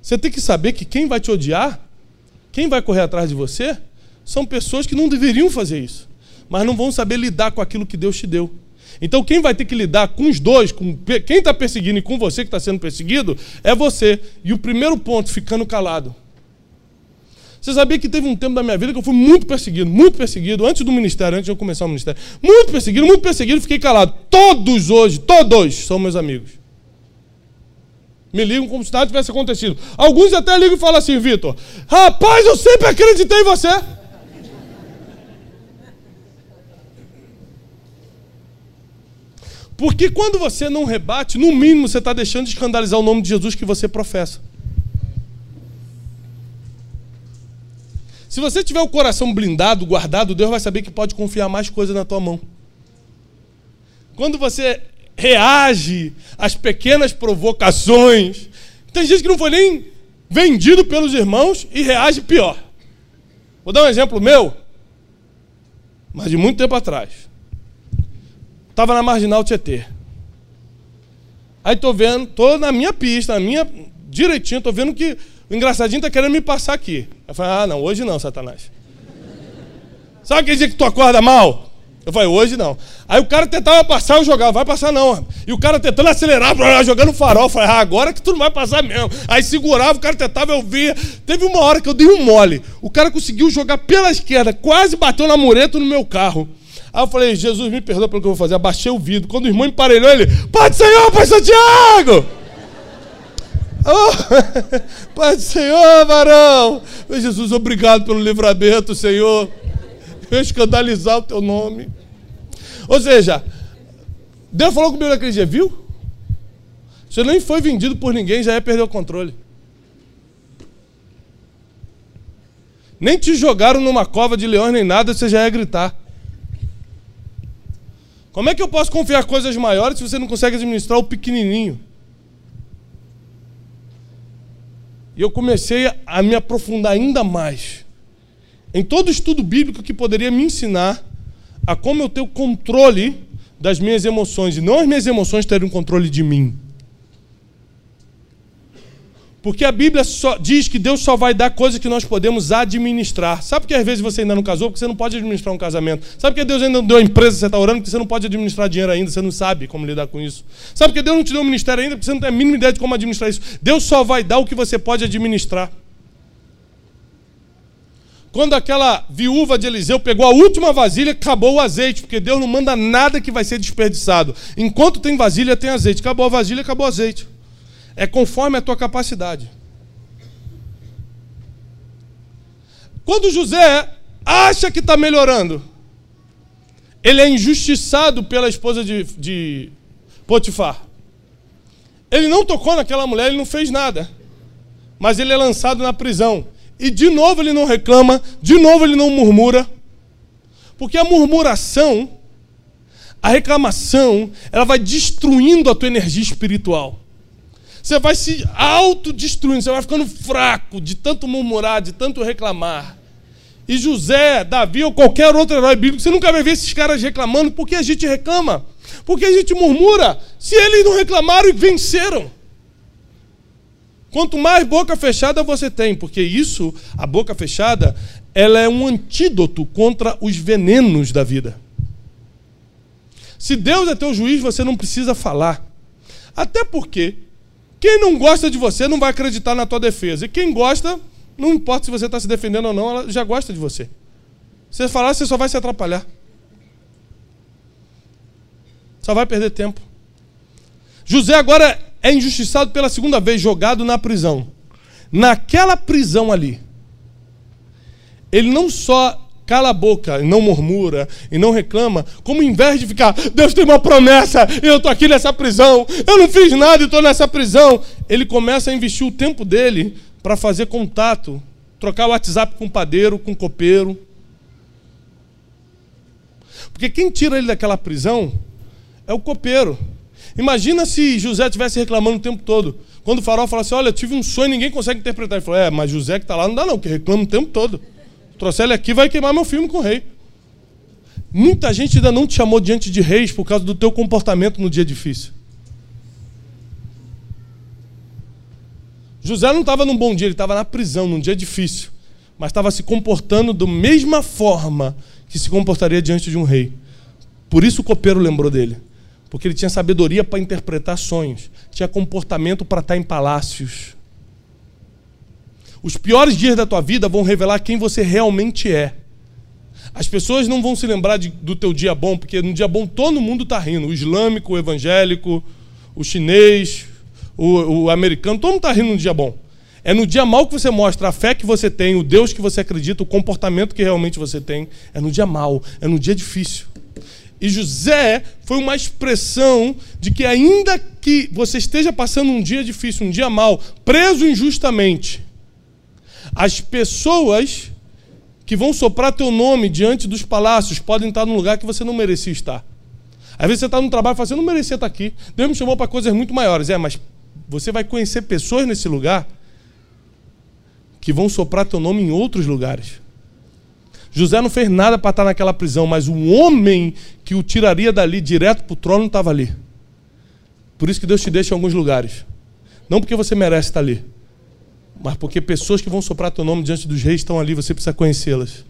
Você tem que saber que quem vai te odiar, quem vai correr atrás de você, são pessoas que não deveriam fazer isso, mas não vão saber lidar com aquilo que Deus te deu. Então, quem vai ter que lidar com os dois, com quem está perseguindo e com você que está sendo perseguido, é você. E o primeiro ponto, ficando calado. Você sabia que teve um tempo da minha vida que eu fui muito perseguido, muito perseguido, antes do ministério, antes de eu começar o ministério. Muito perseguido, muito perseguido, fiquei calado. Todos hoje, todos são meus amigos. Me ligam como se nada tivesse acontecido. Alguns até ligam e falam assim, Vitor, rapaz, eu sempre acreditei em você. Porque quando você não rebate, no mínimo você está deixando de escandalizar o nome de Jesus que você professa. Se você tiver o coração blindado, guardado, Deus vai saber que pode confiar mais coisas na tua mão. Quando você reage às pequenas provocações. Tem gente que não foi nem vendido pelos irmãos e reage pior. Vou dar um exemplo meu, mas de muito tempo atrás. Estava na Marginal Tietê. Aí tô vendo, tô na minha pista, na minha direitinho, tô vendo que o engraçadinho tá querendo me passar aqui. Eu falei, ah, não, hoje não, Satanás. Sabe aquele dia que tu acorda mal? Eu falei, hoje não. Aí o cara tentava passar, eu jogava, vai passar não. E o cara tentando acelerar, jogando farol. Eu falei, ah, agora que tu não vai passar mesmo. Aí segurava, o cara tentava, eu via. Teve uma hora que eu dei um mole. O cara conseguiu jogar pela esquerda, quase bateu na mureta no meu carro. Aí eu falei, Jesus, me perdoa pelo que eu vou fazer. Abaixei o vidro. Quando o irmão emparelhou, ele, Pai do Senhor, Pai Santiago! Oh, Pai do Senhor, varão! Jesus, obrigado pelo livramento, Senhor eu escandalizar o teu nome. Ou seja, Deus falou comigo naquele dia, viu? Você nem foi vendido por ninguém, já ia perder o controle. Nem te jogaram numa cova de leões nem nada, você já ia gritar. Como é que eu posso confiar coisas maiores se você não consegue administrar o pequenininho? E eu comecei a me aprofundar ainda mais em todo estudo bíblico que poderia me ensinar a como eu ter o controle das minhas emoções e não as minhas emoções terem o controle de mim. Porque a Bíblia só diz que Deus só vai dar coisas que nós podemos administrar. Sabe que às vezes você ainda não casou porque você não pode administrar um casamento? Sabe que Deus ainda não deu a empresa que você está orando porque você não pode administrar dinheiro ainda, você não sabe como lidar com isso? Sabe que Deus não te deu um ministério ainda porque você não tem a mínima ideia de como administrar isso? Deus só vai dar o que você pode administrar. Quando aquela viúva de Eliseu pegou a última vasilha, acabou o azeite, porque Deus não manda nada que vai ser desperdiçado. Enquanto tem vasilha, tem azeite. Acabou a vasilha, acabou o azeite. É conforme a tua capacidade. Quando José acha que está melhorando, ele é injustiçado pela esposa de, de Potifar. Ele não tocou naquela mulher, ele não fez nada. Mas ele é lançado na prisão. E de novo ele não reclama, de novo ele não murmura. Porque a murmuração, a reclamação, ela vai destruindo a tua energia espiritual. Você vai se autodestruindo, você vai ficando fraco de tanto murmurar, de tanto reclamar. E José, Davi ou qualquer outro herói bíblico, você nunca vai ver esses caras reclamando. Por que a gente reclama? Porque a gente murmura. Se eles não reclamaram e venceram. Quanto mais boca fechada você tem, porque isso, a boca fechada, ela é um antídoto contra os venenos da vida. Se Deus é teu juiz, você não precisa falar. Até porque quem não gosta de você não vai acreditar na tua defesa. E quem gosta, não importa se você está se defendendo ou não, ela já gosta de você. Se você falar, você só vai se atrapalhar. Só vai perder tempo. José agora é injustiçado pela segunda vez, jogado na prisão. Naquela prisão ali, ele não só cala a boca e não murmura e não reclama, como em vez de ficar, Deus tem uma promessa eu estou aqui nessa prisão, eu não fiz nada e estou nessa prisão, ele começa a investir o tempo dele para fazer contato, trocar o WhatsApp com o padeiro, com o copeiro. Porque quem tira ele daquela prisão é o copeiro. Imagina se José estivesse reclamando o tempo todo. Quando o farol fala assim: Olha, eu tive um sonho, ninguém consegue interpretar. Ele falou: É, mas José que está lá não dá, não, que reclama o tempo todo. Trouxer ele aqui vai queimar meu filme com o rei. Muita gente ainda não te chamou diante de reis por causa do teu comportamento no dia difícil. José não estava num bom dia, ele estava na prisão, num dia difícil. Mas estava se comportando da mesma forma que se comportaria diante de um rei. Por isso o copeiro lembrou dele. Porque ele tinha sabedoria para interpretar sonhos, tinha comportamento para estar em palácios. Os piores dias da tua vida vão revelar quem você realmente é. As pessoas não vão se lembrar de, do teu dia bom, porque no dia bom todo mundo está rindo. O islâmico, o evangélico, o chinês, o, o americano, todo mundo está rindo no dia bom. É no dia mal que você mostra a fé que você tem, o Deus que você acredita, o comportamento que realmente você tem. É no dia mal, é no dia difícil. E José foi uma expressão de que, ainda que você esteja passando um dia difícil, um dia mal, preso injustamente, as pessoas que vão soprar teu nome diante dos palácios podem estar num lugar que você não merecia estar. Às vezes você está no trabalho e fala assim, eu não merecia estar aqui. Deus me chamou para coisas muito maiores. É, mas você vai conhecer pessoas nesse lugar que vão soprar teu nome em outros lugares. José não fez nada para estar naquela prisão, mas o homem que o tiraria dali direto para o trono estava ali. Por isso que Deus te deixa em alguns lugares. Não porque você merece estar ali, mas porque pessoas que vão soprar teu nome diante dos reis estão ali, você precisa conhecê-las.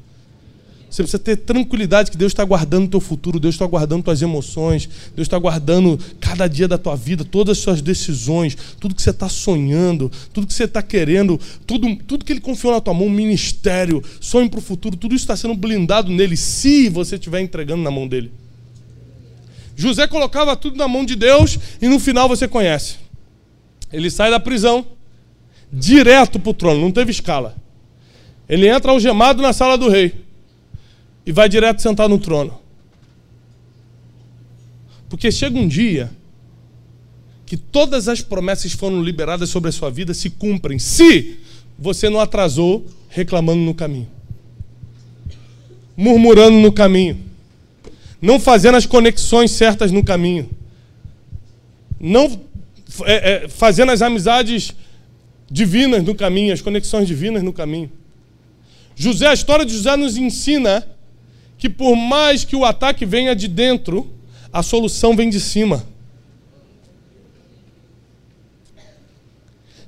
Você precisa ter tranquilidade que Deus está guardando teu futuro, Deus está guardando tuas emoções, Deus está guardando cada dia da tua vida, todas as suas decisões, tudo que você está sonhando, tudo que você está querendo, tudo, tudo que Ele confiou na tua mão, ministério, sonho para o futuro, tudo isso está sendo blindado nele, se você estiver entregando na mão dele. José colocava tudo na mão de Deus e no final você conhece. Ele sai da prisão, direto para o trono, não teve escala. Ele entra algemado na sala do rei e vai direto sentar no trono. Porque chega um dia que todas as promessas foram liberadas sobre a sua vida se cumprem, se você não atrasou reclamando no caminho, murmurando no caminho, não fazendo as conexões certas no caminho, não é, é, fazendo as amizades divinas no caminho, as conexões divinas no caminho. José, a história de José nos ensina que por mais que o ataque venha de dentro, a solução vem de cima.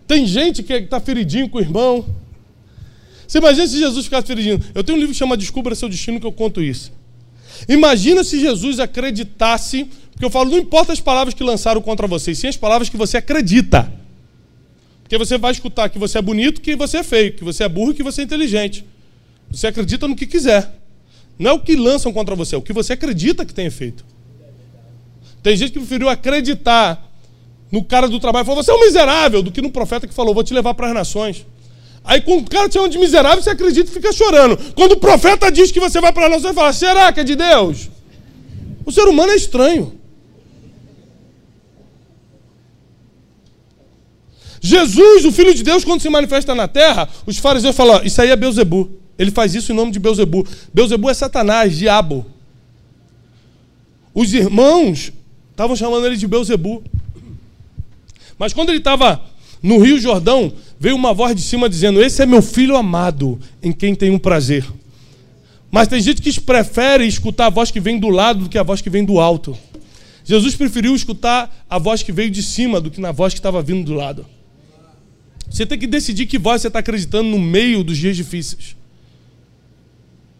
Tem gente que está feridinho com o irmão. Você imagina se Jesus ficasse feridinho. Eu tenho um livro que chama Descubra Seu Destino que eu conto isso. Imagina se Jesus acreditasse, porque eu falo, não importa as palavras que lançaram contra você, sim as palavras que você acredita. Porque você vai escutar que você é bonito, que você é feio, que você é burro, que você é inteligente. Você acredita no que quiser. Não é o que lançam contra você, é o que você acredita que tem feito. Tem gente que preferiu acreditar no cara do trabalho e falou: você é um miserável, do que no profeta que falou: vou te levar para as nações. Aí quando o cara te chama de miserável, você acredita e fica chorando. Quando o profeta diz que você vai para as nações, você fala: será que é de Deus? O ser humano é estranho. Jesus, o Filho de Deus, quando se manifesta na terra, os fariseus falam: Isso aí é Beuzebu. Ele faz isso em nome de Beuzebu. Beuzebu é Satanás, diabo. Os irmãos estavam chamando ele de Beuzebu. Mas quando ele estava no Rio Jordão, veio uma voz de cima dizendo: Esse é meu filho amado, em quem tenho prazer. Mas tem gente que prefere escutar a voz que vem do lado do que a voz que vem do alto. Jesus preferiu escutar a voz que veio de cima do que na voz que estava vindo do lado. Você tem que decidir que voz você está acreditando no meio dos dias difíceis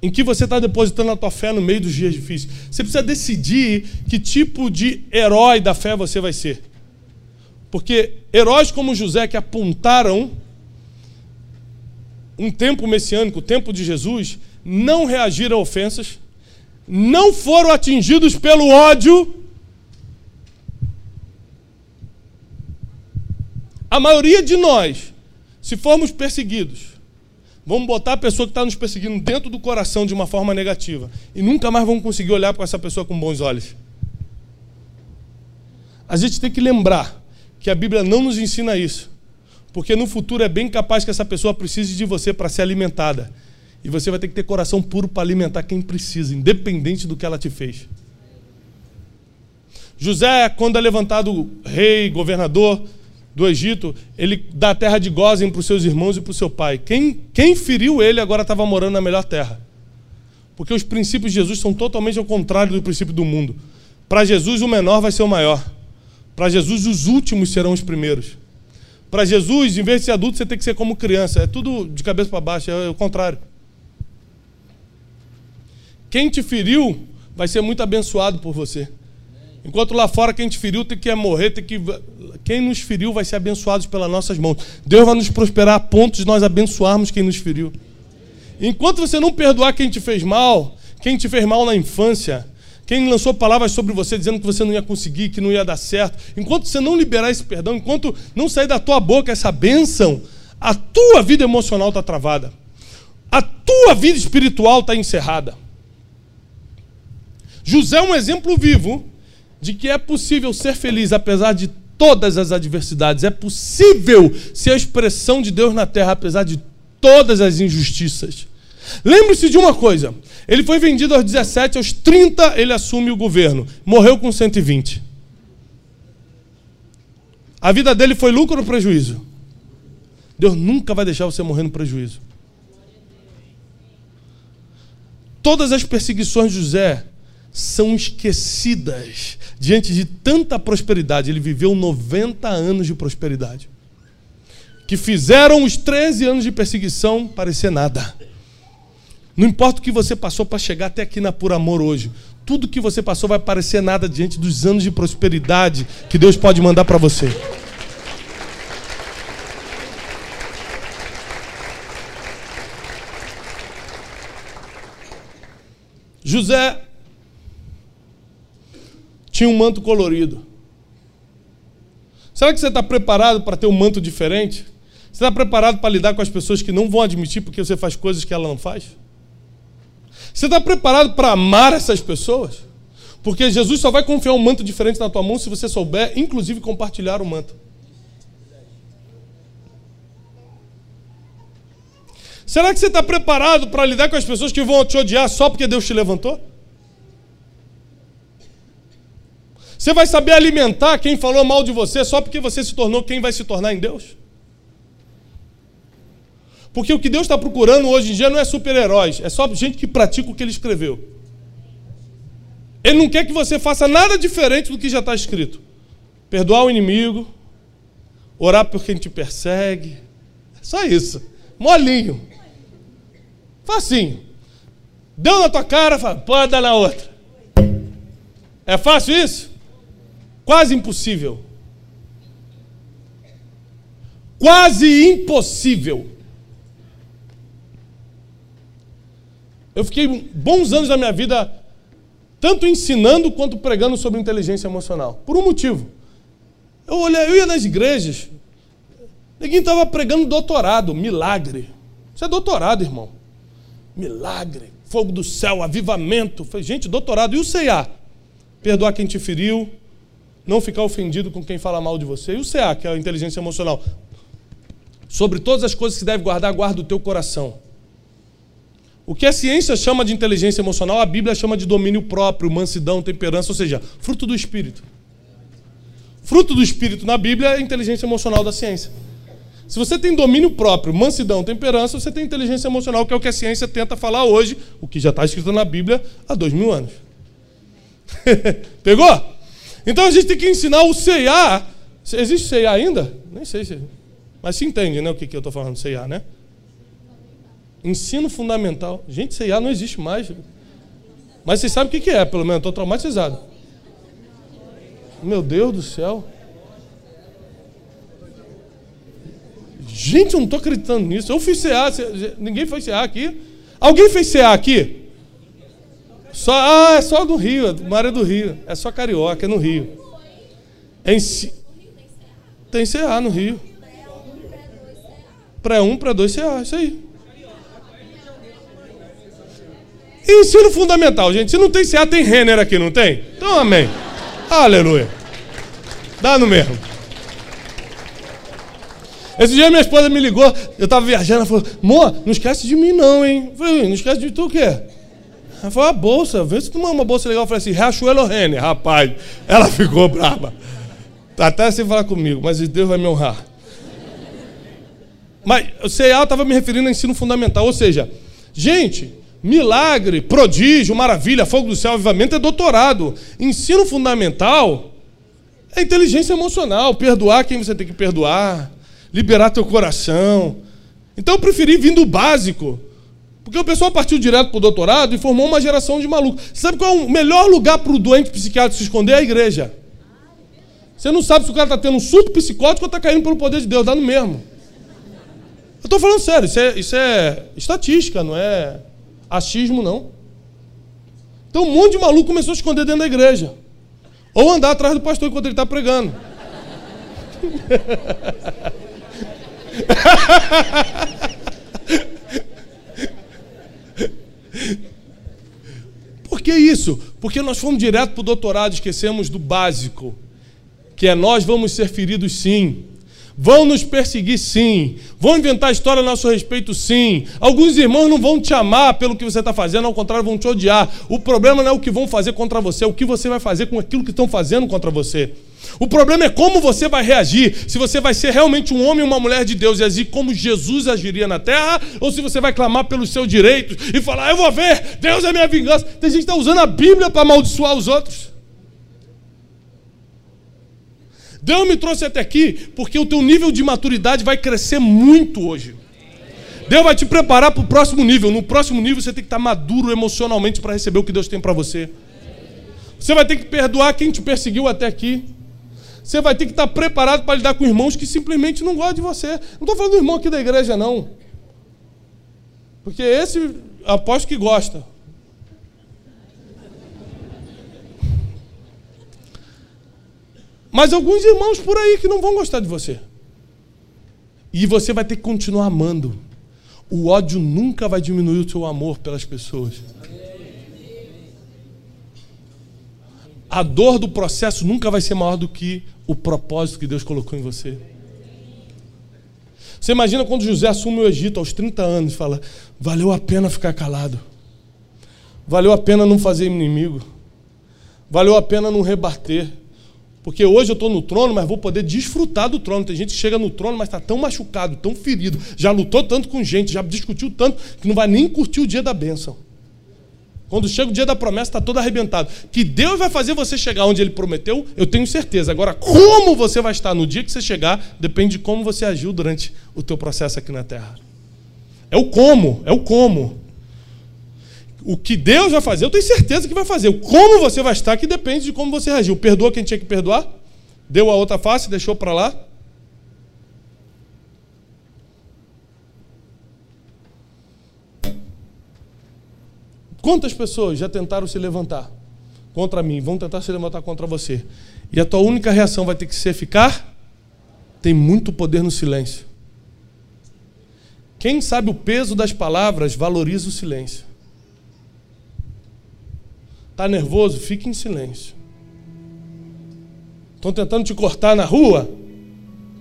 em que você está depositando a tua fé no meio dos dias difíceis. Você precisa decidir que tipo de herói da fé você vai ser. Porque heróis como José que apontaram um tempo messiânico, o tempo de Jesus, não reagiram a ofensas, não foram atingidos pelo ódio. A maioria de nós, se formos perseguidos, vamos botar a pessoa que está nos perseguindo dentro do coração de uma forma negativa e nunca mais vamos conseguir olhar para essa pessoa com bons olhos. A gente tem que lembrar que a Bíblia não nos ensina isso, porque no futuro é bem capaz que essa pessoa precise de você para ser alimentada. E você vai ter que ter coração puro para alimentar quem precisa, independente do que ela te fez. José, quando é levantado rei, governador do Egito, ele dá a terra de Gozem para os seus irmãos e para o seu pai. Quem, quem feriu ele agora estava morando na melhor terra. Porque os princípios de Jesus são totalmente ao contrário do princípio do mundo. Para Jesus, o menor vai ser o maior. Para Jesus, os últimos serão os primeiros. Para Jesus, em vez de ser adulto, você tem que ser como criança. É tudo de cabeça para baixo, é o contrário. Quem te feriu vai ser muito abençoado por você. Enquanto lá fora quem te feriu tem que morrer, tem que quem nos feriu vai ser abençoado pelas nossas mãos. Deus vai nos prosperar a ponto de nós abençoarmos quem nos feriu. Enquanto você não perdoar quem te fez mal, quem te fez mal na infância, quem lançou palavras sobre você dizendo que você não ia conseguir, que não ia dar certo, enquanto você não liberar esse perdão, enquanto não sair da tua boca essa bênção, a tua vida emocional está travada. A tua vida espiritual está encerrada. José é um exemplo vivo de que é possível ser feliz apesar de todas as adversidades. É possível ser a expressão de Deus na terra apesar de todas as injustiças. Lembre-se de uma coisa: ele foi vendido aos 17, aos 30 ele assume o governo, morreu com 120. A vida dele foi lucro ou prejuízo? Deus nunca vai deixar você morrer no prejuízo. Todas as perseguições de José são esquecidas diante de tanta prosperidade. Ele viveu 90 anos de prosperidade. Que fizeram os 13 anos de perseguição parecer nada. Não importa o que você passou para chegar até aqui na Por Amor hoje. Tudo que você passou vai parecer nada diante dos anos de prosperidade que Deus pode mandar para você. José tinha um manto colorido. Será que você está preparado para ter um manto diferente? Você está preparado para lidar com as pessoas que não vão admitir porque você faz coisas que ela não faz? Você está preparado para amar essas pessoas? Porque Jesus só vai confiar um manto diferente na tua mão se você souber, inclusive, compartilhar o manto. Será que você está preparado para lidar com as pessoas que vão te odiar só porque Deus te levantou? Você vai saber alimentar quem falou mal de você só porque você se tornou quem vai se tornar em Deus? Porque o que Deus está procurando hoje em dia não é super-heróis, é só gente que pratica o que ele escreveu. Ele não quer que você faça nada diferente do que já está escrito. Perdoar o inimigo, orar por quem te persegue. É só isso. Molinho. Facinho. Deu na tua cara, fala, pode dar na outra. É fácil isso? Quase impossível. Quase impossível. Eu fiquei bons anos da minha vida tanto ensinando quanto pregando sobre inteligência emocional. Por um motivo. Eu, olhei, eu ia nas igrejas, ninguém estava pregando doutorado, milagre. Isso é doutorado, irmão. Milagre, fogo do céu, avivamento. Falei, gente, doutorado. E o CEA? Perdoar quem te feriu, não ficar ofendido com quem fala mal de você. E o CA, que é a inteligência emocional. Sobre todas as coisas que deve guardar, guarda o teu coração. O que a ciência chama de inteligência emocional, a Bíblia chama de domínio próprio, mansidão, temperança, ou seja, fruto do espírito. Fruto do espírito na Bíblia é a inteligência emocional da ciência. Se você tem domínio próprio, mansidão, temperança, você tem inteligência emocional, que é o que a ciência tenta falar hoje, o que já está escrito na Bíblia há dois mil anos. Pegou? Então a gente tem que ensinar o CA. Existe CA ainda? Nem sei se. Mas se entende, né? O que, que eu estou falando, CA, né? Ensino fundamental. Gente, CA não existe mais. Mas vocês sabem o que, que é, pelo menos. Estou traumatizado. Meu Deus do céu. Gente, eu não estou acreditando nisso. Eu fiz CA. Ninguém fez CA aqui. Alguém fez CA aqui? Só, ah, é só do Rio, é do Rio. É só carioca, é no Rio. É em, tem CA no Rio. Pré-1, pré-2, CA, isso aí. ensino fundamental, gente. Se não tem CA, tem Renner aqui, não tem? Então, amém. Aleluia. Dá no mesmo. Esse dia minha esposa me ligou, eu tava viajando, ela falou, Mô, não esquece de mim não, hein? Eu falei, não esquece de tu o quê? Ela falou, a bolsa, vê se tu manda uma bolsa legal. Eu falei assim, Riachuelo Renner, rapaz. Ela ficou brava. Tá até sem falar comigo, mas Deus vai me honrar. Mas o CEA estava me referindo a ensino fundamental, ou seja, gente, milagre, prodígio, maravilha, fogo do céu, avivamento é doutorado. Ensino fundamental é inteligência emocional, perdoar quem você tem que perdoar, liberar teu coração. Então eu preferi vir do básico. Porque o pessoal partiu direto para o doutorado e formou uma geração de malucos. Sabe qual é o melhor lugar para o doente psiquiátrico se esconder? É a igreja. Você não sabe se o cara está tendo um surto psicótico ou está caindo pelo poder de Deus, dá no mesmo. Eu estou falando sério, isso é, isso é estatística, não é achismo, não. Então um monte de maluco começou a esconder dentro da igreja. Ou andar atrás do pastor enquanto ele está pregando. Por que isso? Porque nós fomos direto para o doutorado, esquecemos do básico, que é nós vamos ser feridos sim. Vão nos perseguir sim. Vão inventar história a nosso respeito sim. Alguns irmãos não vão te amar pelo que você está fazendo, ao contrário, vão te odiar. O problema não é o que vão fazer contra você, é o que você vai fazer com aquilo que estão fazendo contra você. O problema é como você vai reagir. Se você vai ser realmente um homem ou uma mulher de Deus e agir como Jesus agiria na terra, ou se você vai clamar pelos seus direitos e falar: Eu vou ver, Deus é minha vingança. Tem gente que está usando a Bíblia para amaldiçoar os outros. Deus me trouxe até aqui porque o teu nível de maturidade vai crescer muito hoje. Deus vai te preparar para o próximo nível. No próximo nível você tem que estar maduro emocionalmente para receber o que Deus tem para você. Você vai ter que perdoar quem te perseguiu até aqui. Você vai ter que estar preparado para lidar com irmãos que simplesmente não gostam de você. Não estou falando do irmão aqui da igreja, não. Porque esse aposto que gosta. Mas alguns irmãos por aí que não vão gostar de você. E você vai ter que continuar amando. O ódio nunca vai diminuir o seu amor pelas pessoas. A dor do processo nunca vai ser maior do que o propósito que Deus colocou em você. Você imagina quando José assume o Egito aos 30 anos e fala: valeu a pena ficar calado, valeu a pena não fazer inimigo, valeu a pena não rebater. Porque hoje eu estou no trono, mas vou poder desfrutar do trono. Tem gente que chega no trono, mas está tão machucado, tão ferido, já lutou tanto com gente, já discutiu tanto, que não vai nem curtir o dia da bênção. Quando chega o dia da promessa, está todo arrebentado. Que Deus vai fazer você chegar onde Ele prometeu, eu tenho certeza. Agora, como você vai estar no dia que você chegar, depende de como você agiu durante o teu processo aqui na terra. É o como, é o como. O que Deus vai fazer, eu tenho certeza que vai fazer. O como você vai estar, que depende de como você agiu. Perdoa quem tinha que perdoar? Deu a outra face, deixou para lá? Quantas pessoas já tentaram se levantar contra mim, vão tentar se levantar contra você? E a tua única reação vai ter que ser ficar? Tem muito poder no silêncio. Quem sabe o peso das palavras valoriza o silêncio. Está nervoso? Fique em silêncio. Estão tentando te cortar na rua?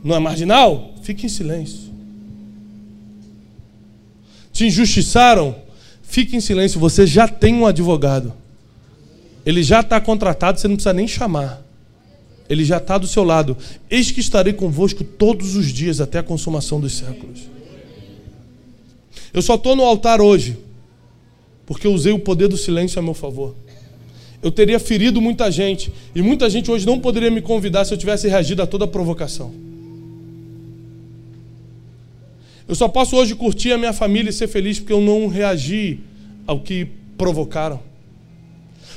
Não é marginal? Fique em silêncio. Te injustiçaram? Fique em silêncio, você já tem um advogado. Ele já está contratado, você não precisa nem chamar. Ele já está do seu lado. Eis que estarei convosco todos os dias até a consumação dos séculos. Eu só estou no altar hoje porque eu usei o poder do silêncio a meu favor. Eu teria ferido muita gente. E muita gente hoje não poderia me convidar se eu tivesse reagido a toda a provocação. Eu só posso hoje curtir a minha família e ser feliz porque eu não reagi ao que provocaram.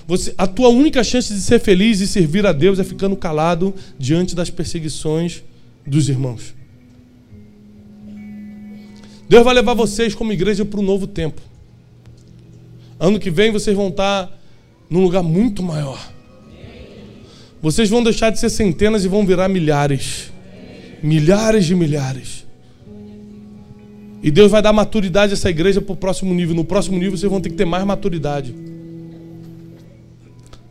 Você, a tua única chance de ser feliz e servir a Deus é ficando calado diante das perseguições dos irmãos. Deus vai levar vocês como igreja para um novo tempo. Ano que vem vocês vão estar num lugar muito maior. Vocês vão deixar de ser centenas e vão virar milhares. Milhares de milhares. E Deus vai dar maturidade a essa igreja para o próximo nível. No próximo nível vocês vão ter que ter mais maturidade.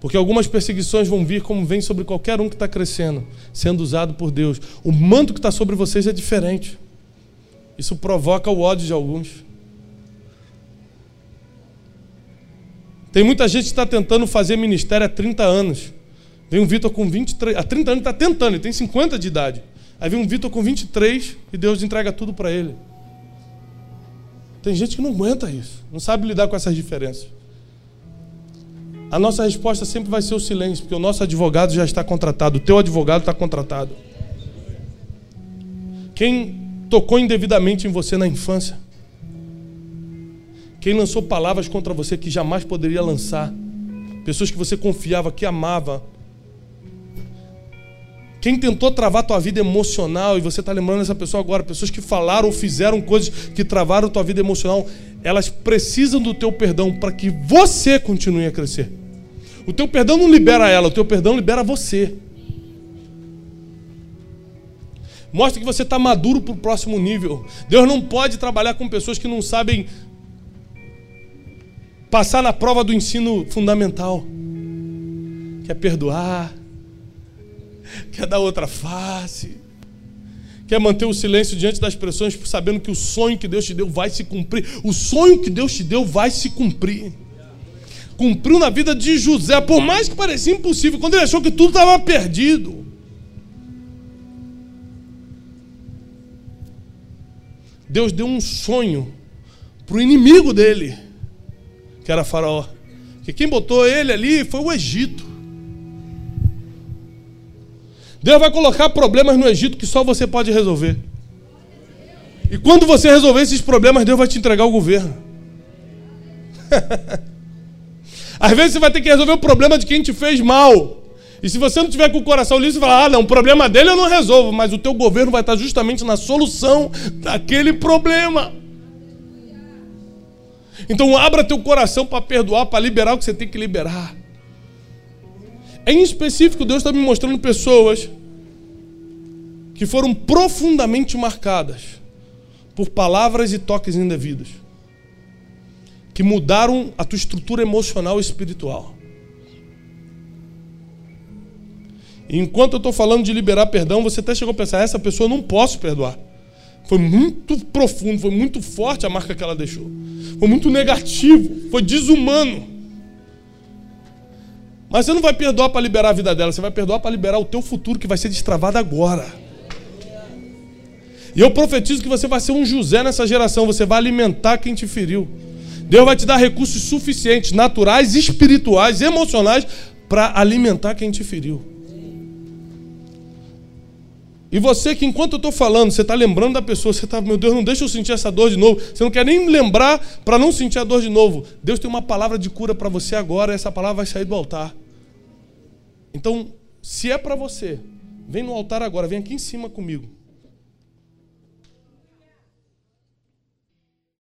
Porque algumas perseguições vão vir como vem sobre qualquer um que está crescendo, sendo usado por Deus. O manto que está sobre vocês é diferente. Isso provoca o ódio de alguns. Tem muita gente que está tentando fazer ministério há 30 anos. Vem um Vitor com 23, há 30 anos está tentando, ele tem 50 de idade. Aí vem um Vitor com 23 e Deus entrega tudo para ele. Tem gente que não aguenta isso, não sabe lidar com essas diferenças. A nossa resposta sempre vai ser o silêncio, porque o nosso advogado já está contratado, o teu advogado está contratado. Quem tocou indevidamente em você na infância? Quem lançou palavras contra você que jamais poderia lançar? Pessoas que você confiava, que amava. Quem tentou travar tua vida emocional e você está lembrando essa pessoa agora, pessoas que falaram ou fizeram coisas que travaram tua vida emocional, elas precisam do teu perdão para que você continue a crescer. O teu perdão não libera ela, o teu perdão libera você. Mostra que você está maduro para o próximo nível. Deus não pode trabalhar com pessoas que não sabem passar na prova do ensino fundamental. Quer perdoar, quer dar outra face, quer manter o silêncio diante das pressões, sabendo que o sonho que Deus te deu vai se cumprir. O sonho que Deus te deu vai se cumprir cumpriu na vida de José, por mais que parecia impossível, quando ele achou que tudo estava perdido. Deus deu um sonho para o inimigo dele, que era Faraó. Que quem botou ele ali foi o Egito. Deus vai colocar problemas no Egito que só você pode resolver. E quando você resolver esses problemas, Deus vai te entregar o governo. Às vezes você vai ter que resolver o problema de quem te fez mal. E se você não tiver com o coração liso, você fala: ah, não, o problema dele eu não resolvo, mas o teu governo vai estar justamente na solução daquele problema. Então abra teu coração para perdoar, para liberar o que você tem que liberar. Em específico, Deus está me mostrando pessoas que foram profundamente marcadas por palavras e toques indevidos que mudaram a tua estrutura emocional e espiritual. Enquanto eu estou falando de liberar perdão, você até chegou a pensar: essa pessoa não posso perdoar. Foi muito profundo, foi muito forte a marca que ela deixou. Foi muito negativo, foi desumano. Mas você não vai perdoar para liberar a vida dela, você vai perdoar para liberar o teu futuro que vai ser destravado agora. E eu profetizo que você vai ser um José nessa geração, você vai alimentar quem te feriu. Deus vai te dar recursos suficientes, naturais, espirituais, emocionais, para alimentar quem te feriu. E você que enquanto eu estou falando, você está lembrando da pessoa, você está, meu Deus, não deixa eu sentir essa dor de novo. Você não quer nem lembrar para não sentir a dor de novo. Deus tem uma palavra de cura para você agora, essa palavra vai sair do altar. Então, se é para você, vem no altar agora, vem aqui em cima comigo.